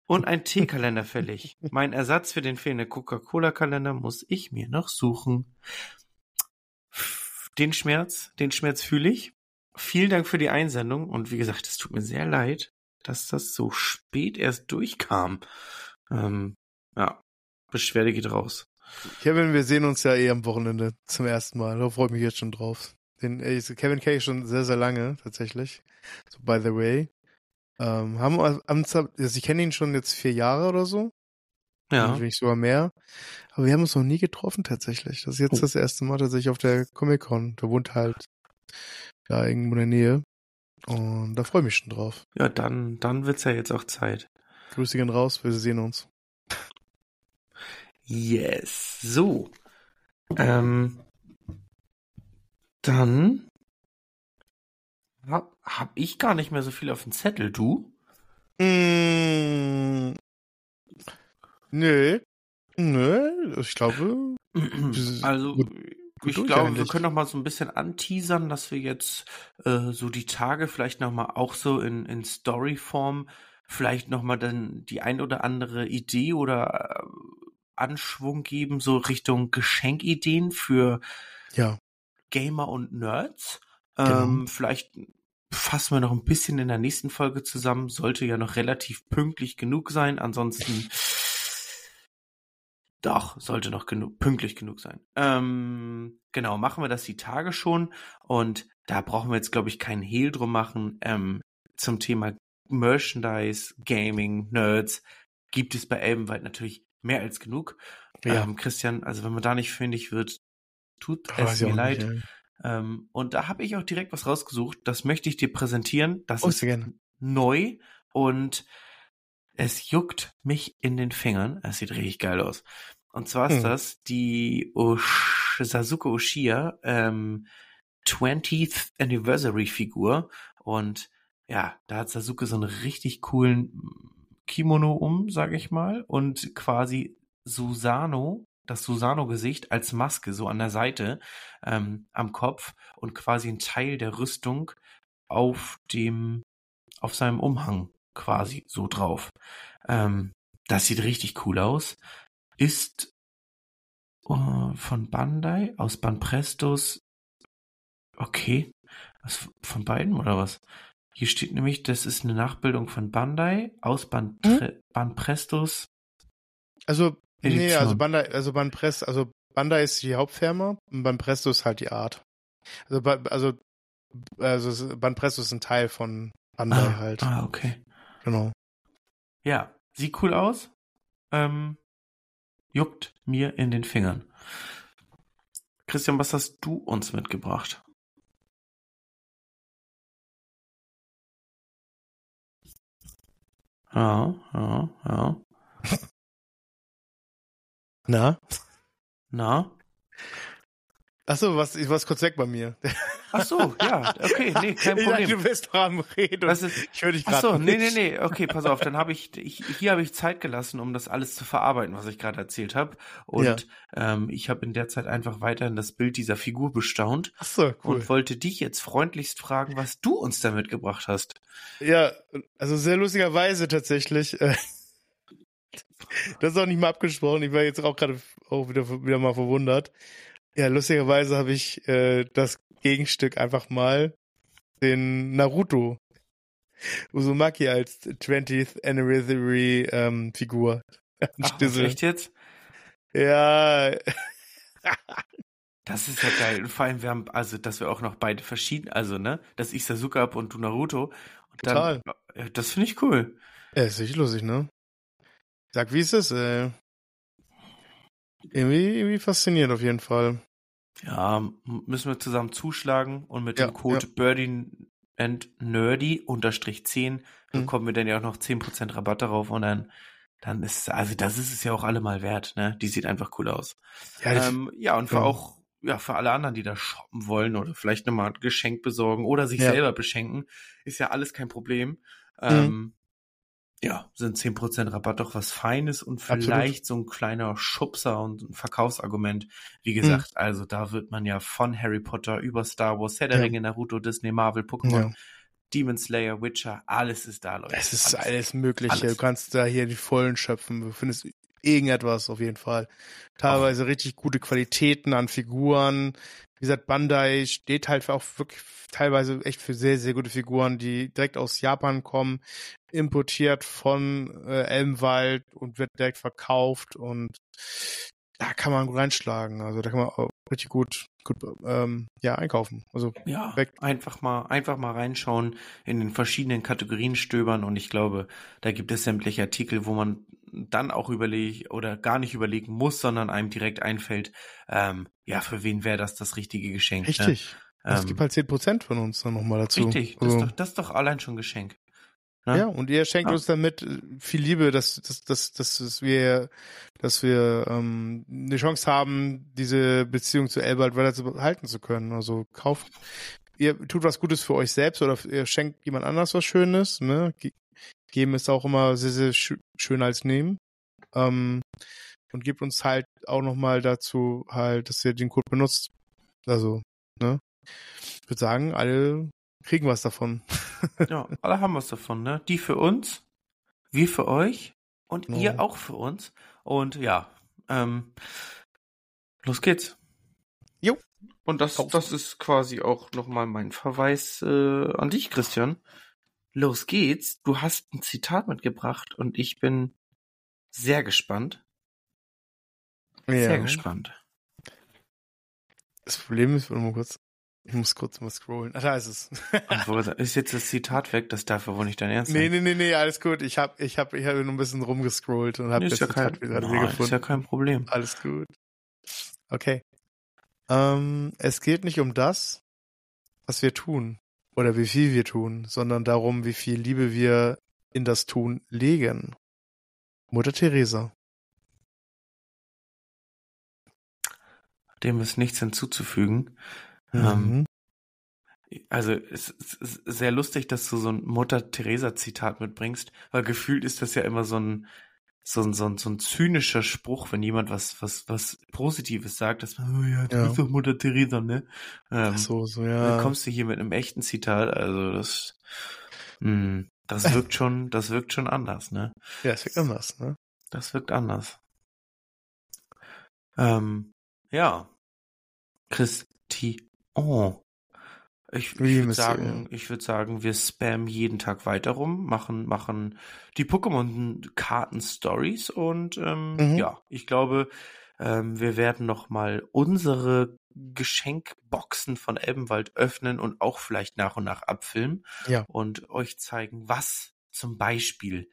Und ein Teekalender fällig. [LAUGHS] Mein Ersatz für den fehlenden Coca-Cola-Kalender muss ich mir noch suchen. Den Schmerz, den Schmerz fühle ich. Vielen Dank für die Einsendung und wie gesagt, es tut mir sehr leid, dass das so spät erst durchkam. Ähm, ja, Beschwerde geht raus. Kevin, wir sehen uns ja eh am Wochenende zum ersten Mal. Da freue ich mich jetzt schon drauf. Den, ey, Kevin kenne ich schon sehr, sehr lange, tatsächlich. So, by the way. Ähm, haben also ich kenne ihn schon jetzt vier Jahre oder so. Ja, Wenn nicht sogar mehr. Aber wir haben uns noch nie getroffen, tatsächlich. Das ist jetzt Oh. das erste Mal tatsächlich auf der Comic-Con. Der wohnt halt da irgendwo in der Nähe. Und da freue ich mich schon drauf. ja, dann, dann wird's ja jetzt auch Zeit. Grüße gehen raus, wir sehen uns. Yes. So. Ähm, dann hab, hab ich gar nicht mehr so viel auf dem Zettel, du? Mm, nö. Nö, ich glaube, [CLEARS THROAT] Also, gut- ich durch glaube, wir können noch mal so ein bisschen anteasern, dass wir jetzt äh, so die Tage vielleicht noch mal auch so in, in Storyform vielleicht noch mal dann die ein oder andere Idee oder äh, Anschwung geben, so Richtung Geschenkideen für ja. Gamer und Nerds. Genau. Ähm, vielleicht fassen wir noch ein bisschen in der nächsten Folge zusammen. Sollte ja noch relativ pünktlich genug sein. Ansonsten [LAUGHS] doch, sollte noch genug, pünktlich genug sein. Ähm, genau, machen wir das die Tage schon. Und da brauchen wir jetzt, glaube ich, keinen Hehl drum machen. Ähm, zum Thema Merchandise, Gaming, Nerds gibt es bei Elbenwald natürlich mehr als genug. Ja. Ähm, Christian, also wenn man da nicht fündig wird, tut Weiß es mir leid. nicht. Ähm, und da habe ich auch direkt was rausgesucht. Das möchte ich dir präsentieren. Das Oh, ist gerne. neu und es juckt mich in den Fingern. Es sieht richtig geil aus. Und zwar ist Hm. das die Osh Sasuke Uchiha ähm, 20th Anniversary Figur. Und ja, da hat Sasuke so einen richtig coolen Kimono um, sag ich mal. Und quasi Susano, das Susano-Gesicht als Maske so an der Seite ähm, am Kopf und quasi ein Teil der Rüstung auf dem, auf seinem Umhang quasi so drauf. Ähm, das sieht richtig cool aus. Ist äh, von Bandai aus Banprestos. Okay. Was, von beiden oder was? Hier steht nämlich, das ist eine Nachbildung von Bandai aus Bantre Banprestos. Also, nee, Edition. also Bandai, also Banpress, also Bandai ist die Hauptfirma und Banpresto ist halt die Art. Also, also, also es- Banpresto ist ein Teil von Bandai Ah, halt. ah, okay. Genau. Ja, sieht cool aus. Ähm, juckt mir in den Fingern. Christian, was hast du uns mitgebracht? Ja, ja, ja. [LAUGHS] Na? Na? Achso, was, ich war's kurz weg bei mir. Ach so, ja, okay, nee, [LAUGHS] kein Ich dachte, Problem. du bist doch am Reden. Was und ist, Ich höre dich gerade so, nee, nee, nee, okay, pass auf, dann habe ich, ich, hier habe ich Zeit gelassen, um das alles zu verarbeiten, was ich gerade erzählt habe. Und ähm, ich habe in der Zeit einfach weiterhin das Bild dieser Figur bestaunt Achso, cool. und wollte dich jetzt freundlichst fragen, was du uns da mitgebracht hast. Ja, also sehr lustigerweise tatsächlich. äh, Das ist auch nicht mal abgesprochen. Ich war jetzt auch gerade auch wieder, wieder mal verwundert. Ja, lustigerweise habe ich äh, das Gegenstück einfach mal den Naruto Uzumaki als 20th Anniversary ähm, Figur. Ach, echt jetzt? Ja, [LAUGHS] Das ist ja geil. Und vor allem, wir haben, also, dass wir auch noch beide verschieden, also, ne, dass ich Sasuke hab und du Naruto. Und Total. Dann, das finde ich cool. Ja, ist richtig lustig, ne? Sag, wie ist es, ey? Irgendwie, irgendwie faszinierend auf jeden Fall. Ja, müssen wir zusammen zuschlagen und mit Ja, dem Code ja. Birdie and Nerdy unterstrich 10 Mhm. bekommen wir dann ja auch noch 10% Rabatt darauf und dann, dann ist, also das ist es ja auch allemal wert, ne? Die sieht einfach cool aus. Ja, Ähm, ja, und für ja. auch, ja, für alle anderen, die da shoppen wollen oder vielleicht nochmal ein Geschenk besorgen oder sich. Mhm. selber beschenken, ist ja alles kein Problem. Ähm, ja, sind 10% Rabatt doch was Feines und Absolut. vielleicht so ein kleiner Schubser und ein Verkaufsargument. Mhm. Wie gesagt, also da wird man ja von Harry Potter über Star Wars, Herr der Ja. Ringe, Naruto, Disney, Marvel, Pokémon, Ja. Demon Slayer, Witcher, alles ist da, Leute. Es ist alles, Mögliche. Alles. Du kannst da hier die vollen schöpfen. Du findest irgendetwas auf jeden Fall. Teilweise richtig gute Qualitäten an Figuren. Wie gesagt, Bandai steht halt auch wirklich teilweise echt für sehr, sehr gute Figuren, die direkt aus Japan kommen, importiert von äh, Elmwald und wird direkt verkauft und da kann man gut reinschlagen. Also da kann man auch richtig gut, gut ähm, ja, einkaufen. Also Ja, Weg. einfach mal, einfach mal reinschauen, in den verschiedenen Kategorien stöbern und ich glaube, da gibt es sämtliche Artikel, wo man dann auch überlegt oder gar nicht überlegen muss, sondern einem direkt einfällt, ähm, ja, für wen wäre das das richtige Geschenk? richtig. Ne? Es Ähm, gibt halt 10% von uns dann nochmal dazu. richtig, das, Also- ist doch, das ist doch allein schon Geschenk. Ne? Ja, und ihr schenkt Ja. uns damit äh, viel Liebe, dass, dass, dass, dass, wir, dass wir ähm, eine Chance haben, diese Beziehung zu Elbald weiter zu behalten zu können. Also kauft, ihr tut was Gutes für euch selbst oder ihr schenkt jemand anders was Schönes. Ne? Ge- Geben ist auch immer sehr, sehr schö- schöner als nehmen. Ähm, und gebt uns halt auch nochmal dazu halt, dass ihr den Code benutzt. Also, ne? Ich würde sagen, alle kriegen was davon. [LAUGHS] Ja, alle haben was davon, ne? Die für uns, wir für euch und Ja. ihr auch für uns. Und ja, ähm, los geht's. Jo. Und das, das ist quasi auch nochmal mein Verweis äh, an dich, Christian. Los geht's. Du hast ein Zitat mitgebracht und ich bin sehr gespannt. Sehr gespannt. Das Problem ist, warte mal kurz. Ich muss kurz mal scrollen. Ah, da ist es. Und wo ist jetzt das Zitat weg? Das darf ja wohl nicht dein Ernst nee, sein. nee, nee, nee, alles gut. Ich hab, ich hab, ich hab nur ein bisschen rumgescrollt und hab Nee, das ist, ja kein, Zitat Nein, wieder ist gefunden. ja kein Problem. Alles gut. Okay. Ähm, es geht nicht um das, was wir tun oder wie viel wir tun, sondern darum, wie viel Liebe wir in das Tun legen. Mutter Teresa. Dem ist nichts hinzuzufügen. Mhm. Ähm, Also es ist sehr lustig, dass du so ein Mutter-Teresa-Zitat mitbringst, weil gefühlt ist das ja immer so ein so ein, so ein, so ein zynischer Spruch, wenn jemand was, was, was Positives sagt, dass man, oh ja, du Ja. bist doch Mutter Teresa, ne? Ähm, Ach so, so, Dann ja. kommst du hier mit einem echten Zitat, also das, mh, das wirkt [LAUGHS] schon, das wirkt schon anders, ne? Ja, es wird anders, ne? Das wirkt anders. Ähm, ja. Christi. Oh. Ich, ich würde sagen, ich würde sagen, wir spammen jeden Tag weiter rum, machen, machen die Pokémon-Karten-Stories und ähm, Mhm. ja, ich glaube, ähm, wir werden noch mal unsere Geschenkboxen von Elbenwald öffnen und auch vielleicht nach und nach abfilmen Ja. und euch zeigen, was zum Beispiel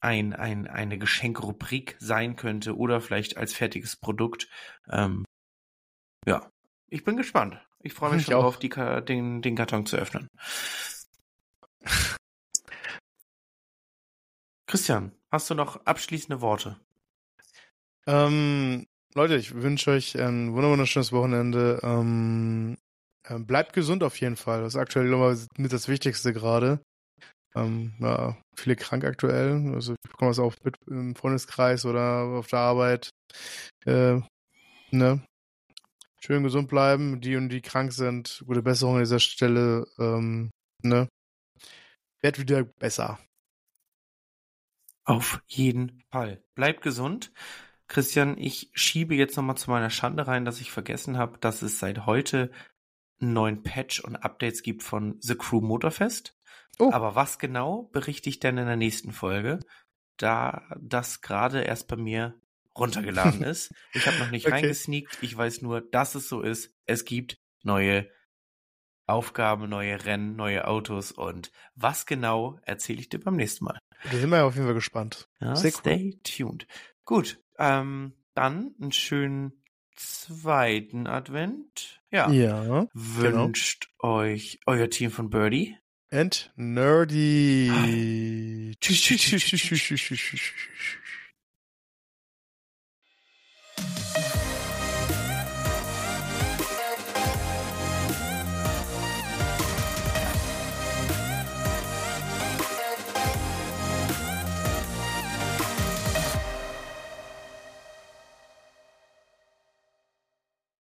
ein, ein, eine Geschenkrubrik sein könnte oder vielleicht als fertiges Produkt. Ähm, ja, ich bin gespannt. Ich freue mich Ich schon auch. drauf, die, Ka- den, den Karton zu öffnen. [LAUGHS] Christian, hast du noch abschließende Worte? Ähm, Leute, ich wünsche euch ein wunder- wunderschönes Wochenende. Ähm, ähm, bleibt gesund auf jeden Fall. Das ist aktuell ich, mit das Wichtigste gerade. Ähm, ja, viele krank aktuell. Also ich bekomme das auch mit im Freundeskreis oder auf der Arbeit. Äh, ne? Schön gesund bleiben. Die und die krank sind. Gute Besserung an dieser Stelle. Ähm, ne? Wird wieder besser. Auf jeden Fall. Bleib gesund. Christian, ich schiebe jetzt nochmal zu meiner Schande rein, dass ich vergessen habe, dass es seit heute einen neuen Patch und Updates gibt von The Crew Motorfest. Oh. Aber was genau berichte ich denn in der nächsten Folge, da das gerade erst bei mir runtergeladen ist. Ich habe noch [LAUGHS] nicht Okay. reingesneakt. Ich weiß nur, dass es so ist. Es gibt neue Aufgaben, neue Rennen, neue Autos und was genau erzähle ich dir beim nächsten Mal. Da sind wir ja auf jeden Fall gespannt. Ja, Sehr cool. stay tuned. Gut, ähm, dann einen schönen zweiten Advent. Ja. Ja. genau. Wünscht euch euer Team von Birdie. And nerdy. [LAUGHS] Tschüss, tschüss, tschüss, tschüss, tschüss, tschüss, tschüss.